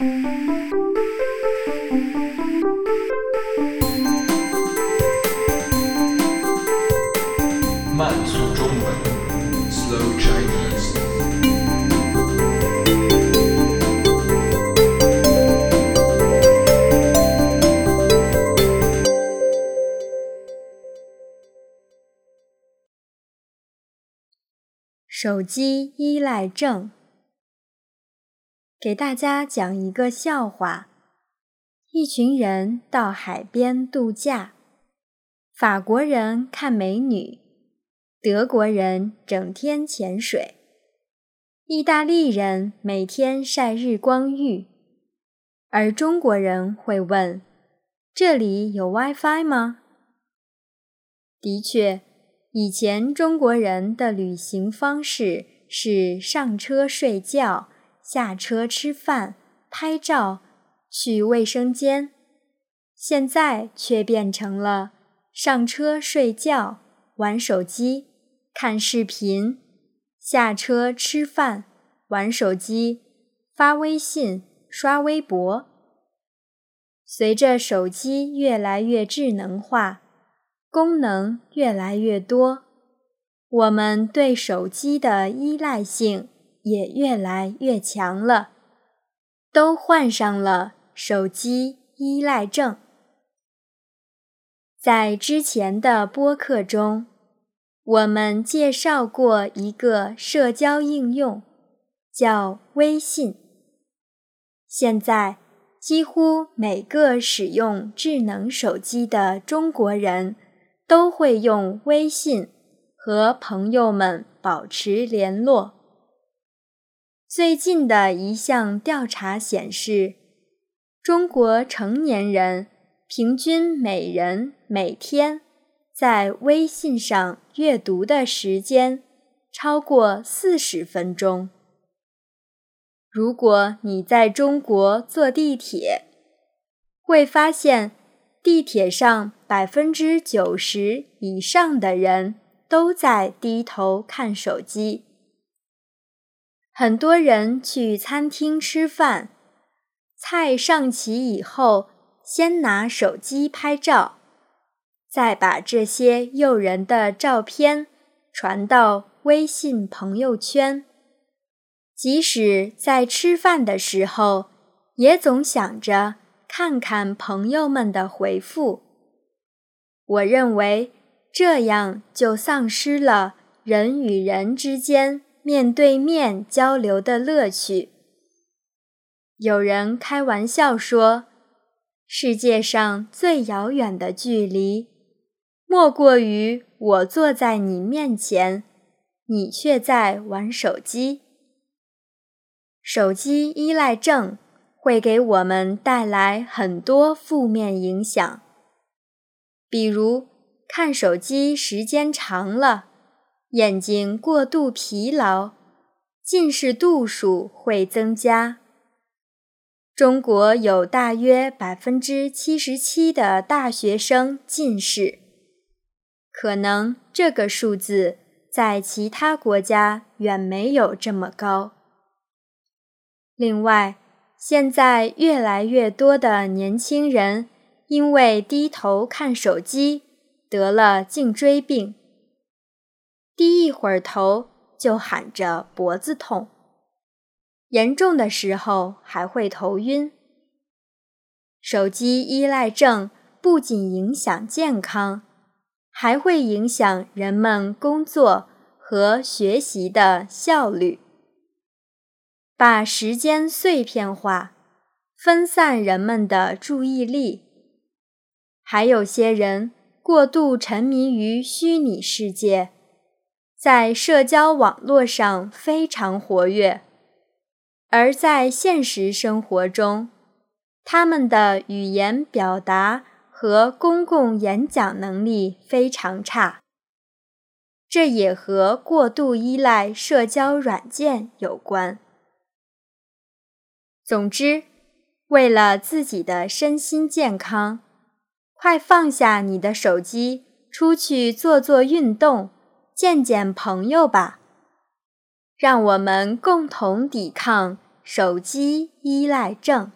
慢速中文，Slow Chinese。手机依赖症。给大家讲一个笑话：一群人到海边度假，法国人看美女，德国人整天潜水，意大利人每天晒日光浴，而中国人会问：“这里有 WiFi 吗？”的确。以前中国人的旅行方式是上车睡觉，下车吃饭、拍照、去卫生间，现在却变成了上车睡觉、玩手机、看视频，下车吃饭、玩手机、发微信、刷微博。随着手机越来越智能化。功能越来越多，我们对手机的依赖性也越来越强了，都患上了手机依赖症。在之前的播客中，我们介绍过一个社交应用，叫微信。现在，几乎每个使用智能手机的中国人。都会用微信和朋友们保持联络。最近的一项调查显示，中国成年人平均每人每天在微信上阅读的时间超过四十分钟。如果你在中国坐地铁，会发现。地铁上百分之九十以上的人都在低头看手机。很多人去餐厅吃饭，菜上齐以后，先拿手机拍照，再把这些诱人的照片传到微信朋友圈。即使在吃饭的时候，也总想着。看看朋友们的回复，我认为这样就丧失了人与人之间面对面交流的乐趣。有人开玩笑说：“世界上最遥远的距离，莫过于我坐在你面前，你却在玩手机。”手机依赖症。会给我们带来很多负面影响，比如看手机时间长了，眼睛过度疲劳，近视度数会增加。中国有大约百分之七十七的大学生近视，可能这个数字在其他国家远没有这么高。另外，现在越来越多的年轻人因为低头看手机得了颈椎病，低一会儿头就喊着脖子痛，严重的时候还会头晕。手机依赖症不仅影响健康，还会影响人们工作和学习的效率。把时间碎片化，分散人们的注意力。还有些人过度沉迷于虚拟世界，在社交网络上非常活跃，而在现实生活中，他们的语言表达和公共演讲能力非常差。这也和过度依赖社交软件有关。总之，为了自己的身心健康，快放下你的手机，出去做做运动，见见朋友吧。让我们共同抵抗手机依赖症。